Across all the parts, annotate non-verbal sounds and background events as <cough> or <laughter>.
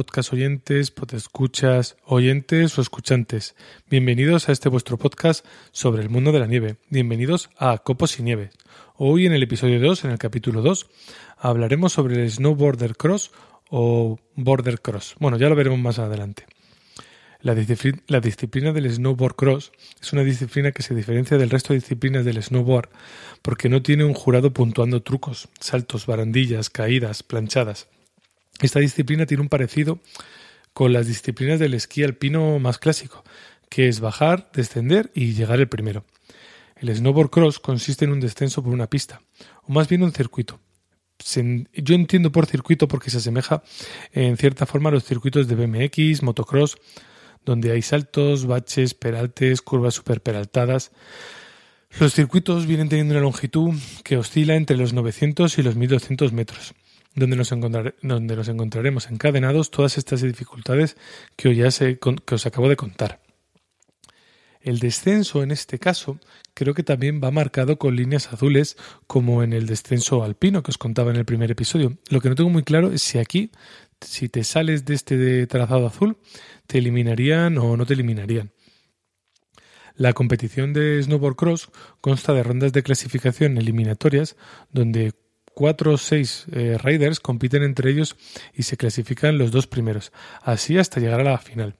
podcast oyentes, escuchas, oyentes o escuchantes. Bienvenidos a este vuestro podcast sobre el mundo de la nieve. Bienvenidos a Copos y Nieve. Hoy en el episodio 2, en el capítulo 2, hablaremos sobre el snowboarder cross o border cross. Bueno, ya lo veremos más adelante. La, la, disciplina del snowboard cross es una disciplina que se diferencia del resto de disciplinas del snowboard porque no tiene un jurado puntuando trucos, saltos, barandillas, caídas, planchadas. Esta disciplina tiene un parecido con las disciplinas del esquí alpino más clásico, que es bajar, descender y llegar el primero. El snowboard cross consiste en un descenso por una pista, o más bien un circuito. Yo entiendo por circuito porque se asemeja en cierta forma a los circuitos de BMX, motocross, donde hay saltos, baches, peraltes, curvas superperaltadas. Los circuitos vienen teniendo una longitud que oscila entre los 900 y los 1200 metros donde nos, encontraremos encadenados todas estas dificultades que, ya que os acabo de contar. El descenso en este caso creo que también va marcado con líneas azules como en el descenso alpino que os contaba en el primer episodio. Lo que no tengo muy claro es si aquí, si te sales de este trazado azul, te eliminarían o no te eliminarían. La competición de snowboard cross consta de rondas de clasificación eliminatorias donde cuatro o seis eh, riders compiten entre ellos y se clasifican los dos primeros, así hasta llegar a la final.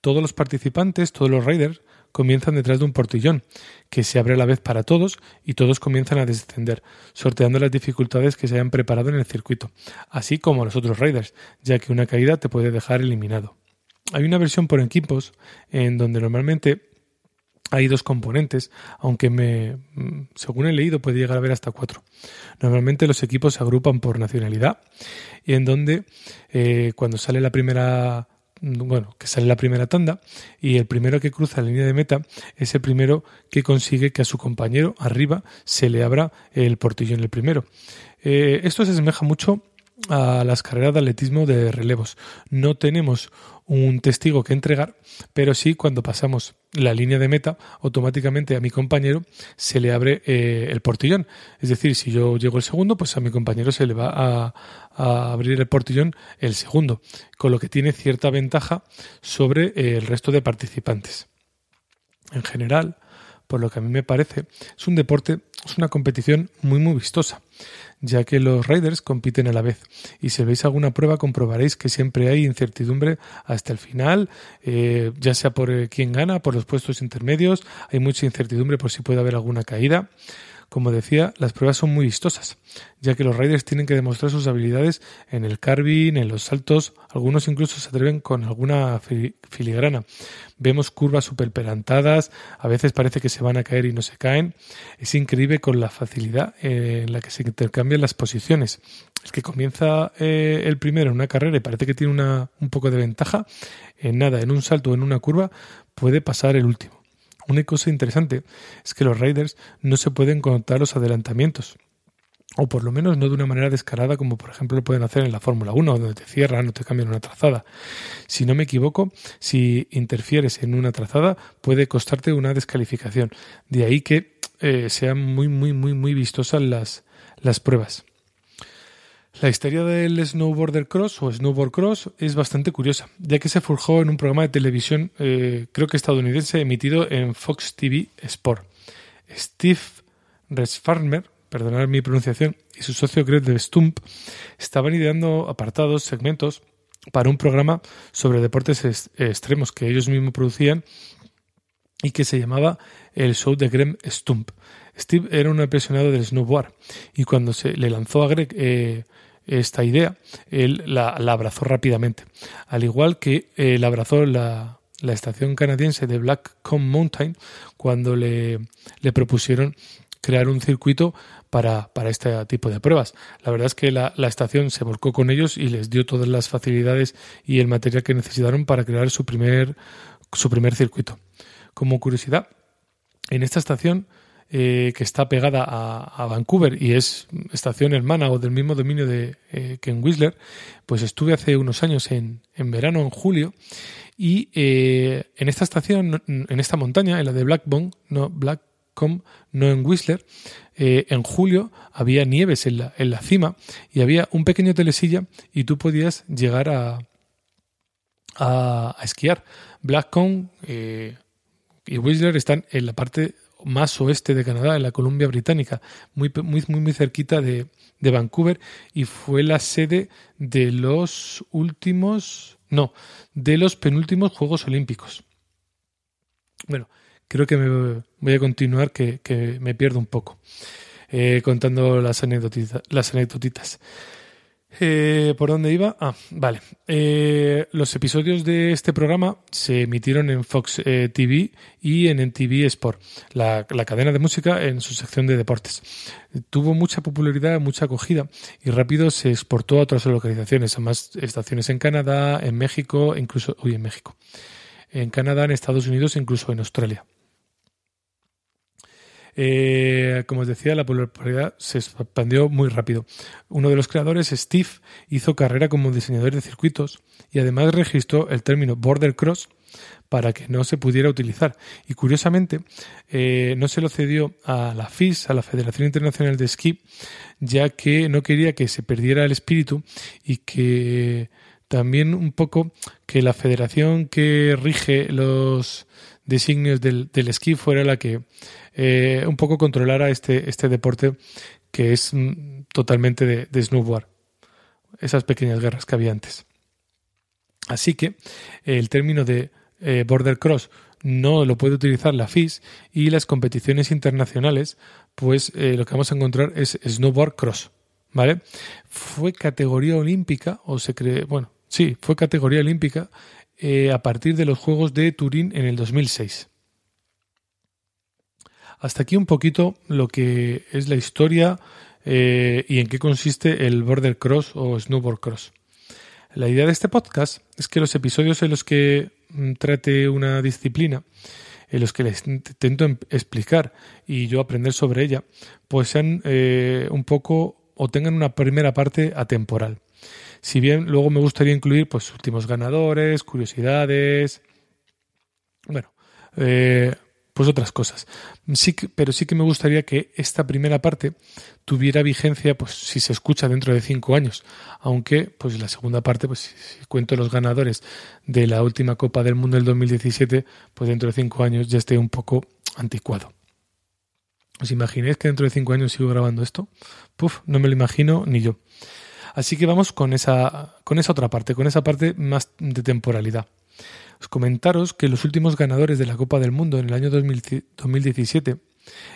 Todos los participantes, todos los riders, comienzan detrás de un portillón, que se abre a la vez para todos y todos comienzan a descender, sorteando las dificultades que se hayan preparado en el circuito, así como los otros riders, ya que una caída te puede dejar eliminado. Hay una versión por equipos en donde normalmente hay dos componentes, aunque me, según he leído puede llegar a haber hasta cuatro. Normalmente los equipos se agrupan por nacionalidad y en donde eh, cuando sale la primera bueno, que sale la primera tanda y el primero que cruza la línea de meta es el primero que consigue que a su compañero arriba se le abra el portillón el primero. Eh, esto se asemeja mucho a las carreras de atletismo de relevos. No tenemos un testigo que entregar, pero sí cuando pasamos la línea de meta, automáticamente a mi compañero se le abre eh, el portillón. Es decir, si yo llego el segundo, pues a mi compañero se le va a, abrir el portillón el segundo, con lo que tiene cierta ventaja sobre eh, el resto de participantes. En general, por lo que a mí me parece, es un deporte, es una competición muy muy vistosa ya que los Raiders compiten a la vez. Y si veis alguna prueba comprobaréis que siempre hay incertidumbre hasta el final, eh, ya sea por eh, quién gana, por los puestos intermedios, hay mucha incertidumbre por si puede haber alguna caída. Como decía, las pruebas son muy vistosas, ya que los riders tienen que demostrar sus habilidades en el carving, en los saltos, algunos incluso se atreven con alguna filigrana. Vemos curvas superperantadas, a veces parece que se van a caer y no se caen. Es increíble con la facilidad eh, en la que se intercambian las posiciones. El que comienza eh, el primero en una carrera y parece que tiene una, un poco de ventaja, en nada, en un salto o en una curva, puede pasar el último. Una cosa interesante es que los riders no se pueden contar los adelantamientos, o por lo menos no de una manera descarada como por ejemplo lo pueden hacer en la Fórmula 1, donde te cierran o te cambian una trazada. Si no me equivoco, si interfieres en una trazada puede costarte una descalificación. De ahí que eh, sean muy, muy, muy, muy vistosas las, las pruebas. La historia del snowboarder cross o snowboard cross es bastante curiosa, ya que se forjó en un programa de televisión, eh, creo que estadounidense, emitido en Fox TV Sport. Steve Resfarmer, perdonad mi pronunciación, y su socio Greg Stump estaban ideando apartados, segmentos, para un programa sobre deportes extremos que ellos mismos producían y que se llamaba el show de Greg Stump. Steve era un apasionado del snowboard y cuando se le lanzó a Greg eh, esta idea, él la, abrazó rápidamente. Al igual que él abrazó la, estación canadiense de Blackcomb Mountain cuando le, propusieron crear un circuito para, para, este tipo de pruebas. La verdad es que la, la, estación se volcó con ellos y les dio todas las facilidades y el material que necesitaron para crear su primer, su primer circuito. Como curiosidad, en esta estación eh, que está pegada a, Vancouver y es estación hermana o del mismo dominio de eh, que en Whistler, pues estuve hace unos años en, en verano, en julio, y eh, en esta estación, en esta montaña, en la de Blackbone, no Blackcomb, no en Whistler, en julio había nieves en la, en la cima y había un pequeño telesilla y tú podías llegar a, a, esquiar. Blackcomb eh, y Whistler están en la parte más oeste de Canadá, en la Columbia Británica, muy, muy, muy, cerquita de, de Vancouver, y fue la sede de los últimos, no, de los penúltimos Juegos Olímpicos. Bueno, creo que me voy a continuar, que, me pierdo un poco eh, contando las anécdotitas. Las anécdotitas. Eh, ¿Por dónde iba? Ah, vale. Eh, los episodios de este programa se emitieron en Fox TV y en NTV Sport, la, cadena de música en su sección de deportes. Tuvo mucha popularidad, mucha acogida y rápido se exportó a otras localizaciones, a más estaciones en Canadá, en México, incluso, uy, en México, en Canadá, en Estados Unidos incluso en Australia. Eh, como os decía, la popularidad se expandió muy rápido. Uno de los creadores, Steve, hizo carrera como diseñador de circuitos y además registró el término border cross para que no se pudiera utilizar. Y curiosamente, eh, no se lo cedió a la FIS, a la Federación Internacional de Esquí, ya que no quería que se perdiera el espíritu y que también un poco que la federación que rige los designios del, del esquí fuera la que eh, un poco controlara este, este deporte que es mm, totalmente de, de, snowboard. Esas pequeñas guerras que había antes. Así que el término de eh, border cross no lo puede utilizar la FIS y las competiciones internacionales, pues eh, lo que vamos a encontrar es snowboard cross. ¿Vale? Fue categoría olímpica, o se cree, bueno, sí, fue categoría olímpica a partir de los Juegos de Turín en el 2006. Hasta aquí un poquito lo que es la historia eh, y en qué consiste el border cross o snowboard cross. La idea de este podcast es que los episodios en los que mm, trate una disciplina, en los que les intento em, explicar y yo aprender sobre ella, pues sean eh, un poco o tengan una primera parte atemporal. Si bien luego me gustaría incluir pues últimos ganadores, curiosidades, bueno, eh, pues otras cosas. Sí pero sí que me gustaría que esta primera parte tuviera vigencia, pues si se escucha dentro de cinco años, aunque pues la segunda parte, pues si, cuento los ganadores de la última Copa del Mundo del 2017, pues dentro de cinco años ya esté un poco anticuado. ¿Os imagináis que dentro de cinco años sigo grabando esto? Puf, no me lo imagino ni yo. Así que vamos con esa, con esa otra parte, con esa parte más de temporalidad comentaros que los últimos ganadores de la Copa del Mundo en el año 2017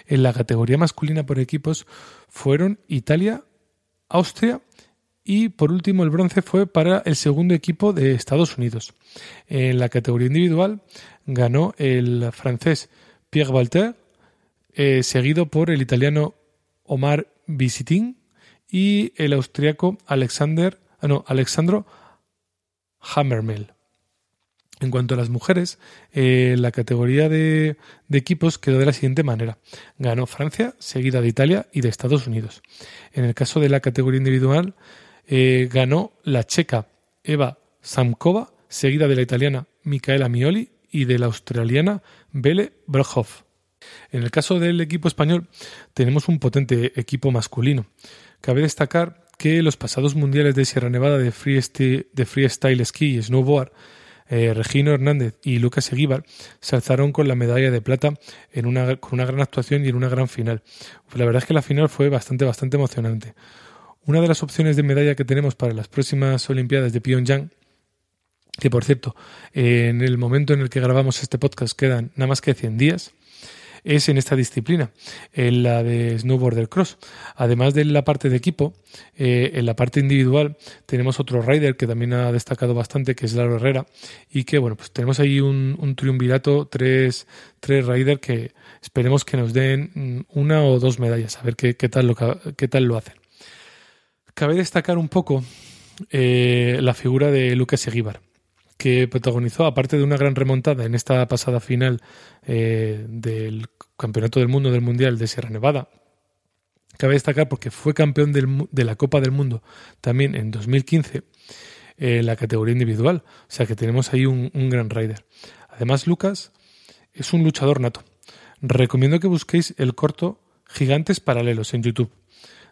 en la categoría masculina por equipos fueron Italia, Austria y por último el bronce fue para el segundo equipo de Estados Unidos. En la categoría individual ganó el francés Pierre Walter, eh, seguido por el italiano Omar Visitin y el austriaco Alexander, ah, no, Alexandro Hammermel. En cuanto a las mujeres, eh, la categoría de, equipos quedó de la siguiente manera. Ganó Francia, seguida de Italia y de Estados Unidos. En el caso de la categoría individual, eh, ganó la checa Eva Samkova, seguida de la italiana Micaela Mioli y de la australiana Bele Brohoff. En el caso del equipo español, tenemos un potente equipo masculino. Cabe destacar que los pasados mundiales de Sierra Nevada de freestyle, de freestyle ski y snowboard eh, Regino Hernández y Lucas Eguíbar se alzaron con la medalla de plata en una, con una gran actuación y en una gran final. La verdad es que la final fue bastante, bastante emocionante. Una de las opciones de medalla que tenemos para las próximas Olimpiadas de Pyongyang que por cierto, en el momento en el que grabamos este podcast quedan nada más que 100 días, es en esta disciplina, en la de snowboarder cross. Además de la parte de equipo, eh, en la parte individual tenemos otro rider que también ha destacado bastante, que es Laro Herrera, y que bueno, pues tenemos ahí un, un triunvirato, tres, tres riders que esperemos que nos den mm, una o dos medallas, a ver qué, tal, lo, qué tal lo hacen. Cabe destacar un poco eh, la figura de Lucas Eguíbar que protagonizó, aparte de una gran remontada en esta pasada final eh, del Campeonato del Mundo del Mundial de Sierra Nevada, cabe destacar porque fue campeón de la Copa del Mundo también en 2015 en la categoría individual. O sea que tenemos ahí un, gran rider. Además, Lucas es un luchador nato. Recomiendo que busquéis el corto Gigantes Paralelos en YouTube,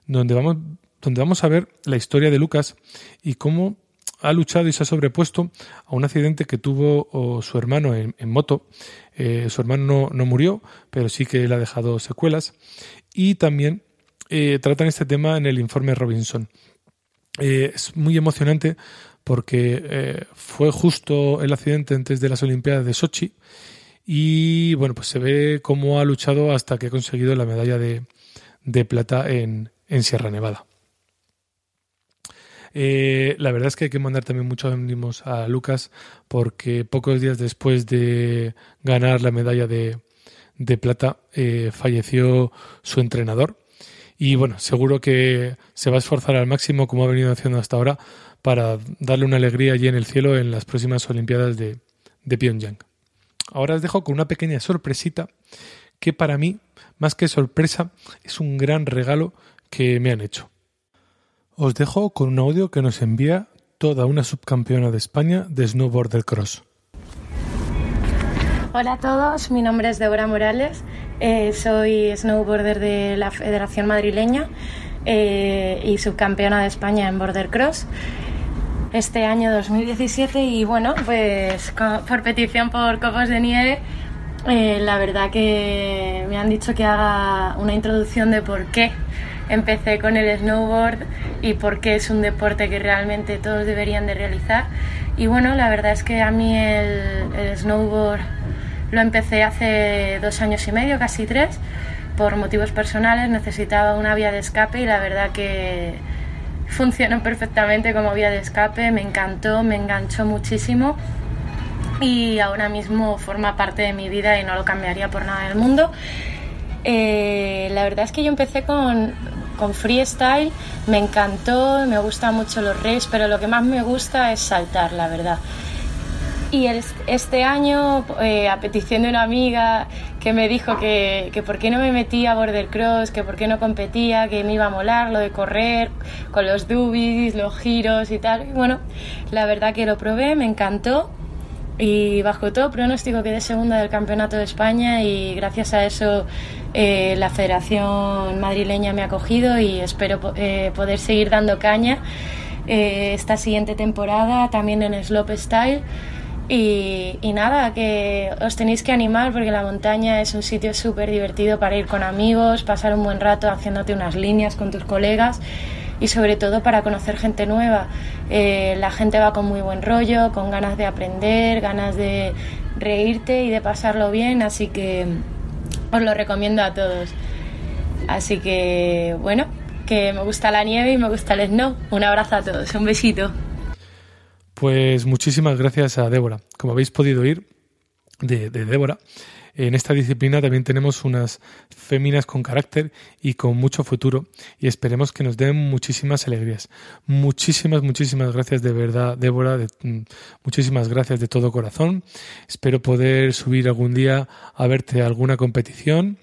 donde vamos, donde vamos a ver la historia de Lucas y cómo ha luchado y se ha sobrepuesto a un accidente que tuvo su hermano en, moto. Eh, su hermano no, murió, pero sí que le ha dejado secuelas. Y también eh, tratan este tema en el informe Robinson. Eh, es muy emocionante porque fue justo el accidente antes de las Olimpiadas de Sochi y bueno, pues se ve cómo ha luchado hasta que ha conseguido la medalla de, plata en Sierra Nevada. Eh, la verdad es que hay que mandar también muchos ánimos a Lucas porque pocos días después de ganar la medalla de, plata eh, falleció su entrenador y bueno, seguro que se va a esforzar al máximo como ha venido haciendo hasta ahora para darle una alegría allí en el cielo en las próximas Olimpiadas de, de Pyongyang. Ahora os dejo con una pequeña sorpresita que para mí, más que sorpresa, es un gran regalo que me han hecho. Os dejo con un audio que nos envía toda una subcampeona de España de snowboard cross. Hola a todos, mi nombre es Débora Morales, eh, soy snowboarder de la Federación Madrileña eh, y subcampeona de España en border cross este año 2017 y bueno, pues por petición por Copos de Nieve, eh, la verdad que me han dicho que haga una introducción de por qué empecé con el snowboard y porque es un deporte que realmente todos deberían de realizar. Y bueno, la verdad es que a mí el, snowboard lo empecé hace dos años y medio, casi tres, por motivos personales. Necesitaba una vía de escape y la verdad que funcionó <laughs> perfectamente como vía de escape. Me encantó, me enganchó muchísimo y ahora mismo forma parte de mi vida y no lo cambiaría por nada del mundo. Eh, la verdad es que yo empecé con, con freestyle, me encantó, me gustan mucho los raves, pero lo que más me gusta es saltar, la verdad. Y este año, eh, a petición de una amiga que me dijo que, que por qué no me metía a border cross, que por qué no competía, que me iba a molar lo de correr con los dubis, los giros y tal. Y bueno, la verdad que lo probé, me encantó y bajo todo pronóstico quedé segunda del campeonato de España y gracias a eso eh, la Federación Madrileña me ha acogido y espero eh, poder seguir dando caña eh, esta siguiente temporada también en Slope Style. Y, y, nada, que os tenéis que animar porque la montaña es un sitio súper divertido para ir con amigos, pasar un buen rato haciéndote unas líneas con tus colegas y sobre todo para conocer gente nueva. Eh, la gente va con muy buen rollo, con ganas de aprender, ganas de reírte y de pasarlo bien, así que os lo recomiendo a todos. Así que bueno, que me gusta la nieve y me gusta el snow. Un abrazo a todos, un besito. Pues muchísimas gracias a Débora. Como habéis podido oír de, de Débora, en esta disciplina también tenemos unas féminas con carácter y con mucho futuro y esperemos que nos den muchísimas alegrías. Muchísimas, muchísimas gracias de verdad, Débora, mm, muchísimas gracias de todo corazón. Espero poder subir algún día a verte a alguna competición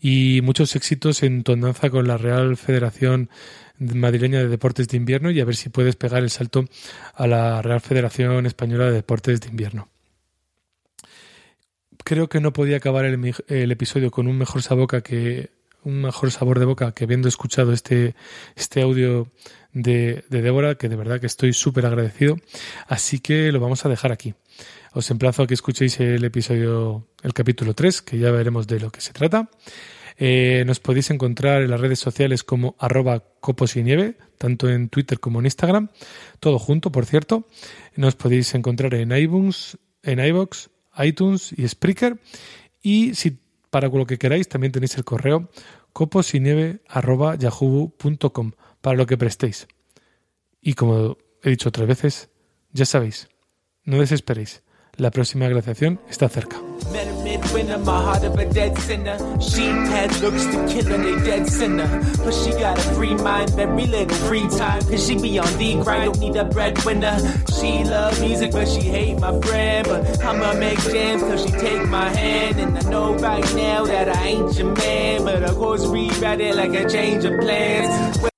y muchos éxitos en tu con la Real Federación madrileña de deportes de invierno y a ver si puedes pegar el salto a la Real Federación Española de Deportes de Invierno creo que no podía acabar el, episodio con un mejor sabor que un mejor sabor de boca que habiendo escuchado este, este audio de, Débora, que de verdad que estoy súper agradecido. Así que lo vamos a dejar aquí. Os emplazo a que escuchéis el episodio, el capítulo 3, que ya veremos de lo que se trata. Eh, nos podéis encontrar en las redes sociales como arroba copos y nieve, tanto en Twitter como en Instagram, todo junto, por cierto. Nos podéis encontrar en iBooks, en iBox, iTunes y Spreaker. Y si para lo que queráis, también tenéis el correo coposinieve.yahoo.com para lo que prestéis. Y como he dicho otras veces, ya sabéis, no desesperéis, la próxima glaciación está cerca. Winner, my heart of a dead sinner. She had looks to kill they dead sinner. But she got a free mind, very little free time. Cause she be on the grind, don't need a breadwinner. She love music, but she hate my friend. But I'ma make jams cause she take my hand. And I know right now that I ain't your man. But of course, we read it like a change of plans.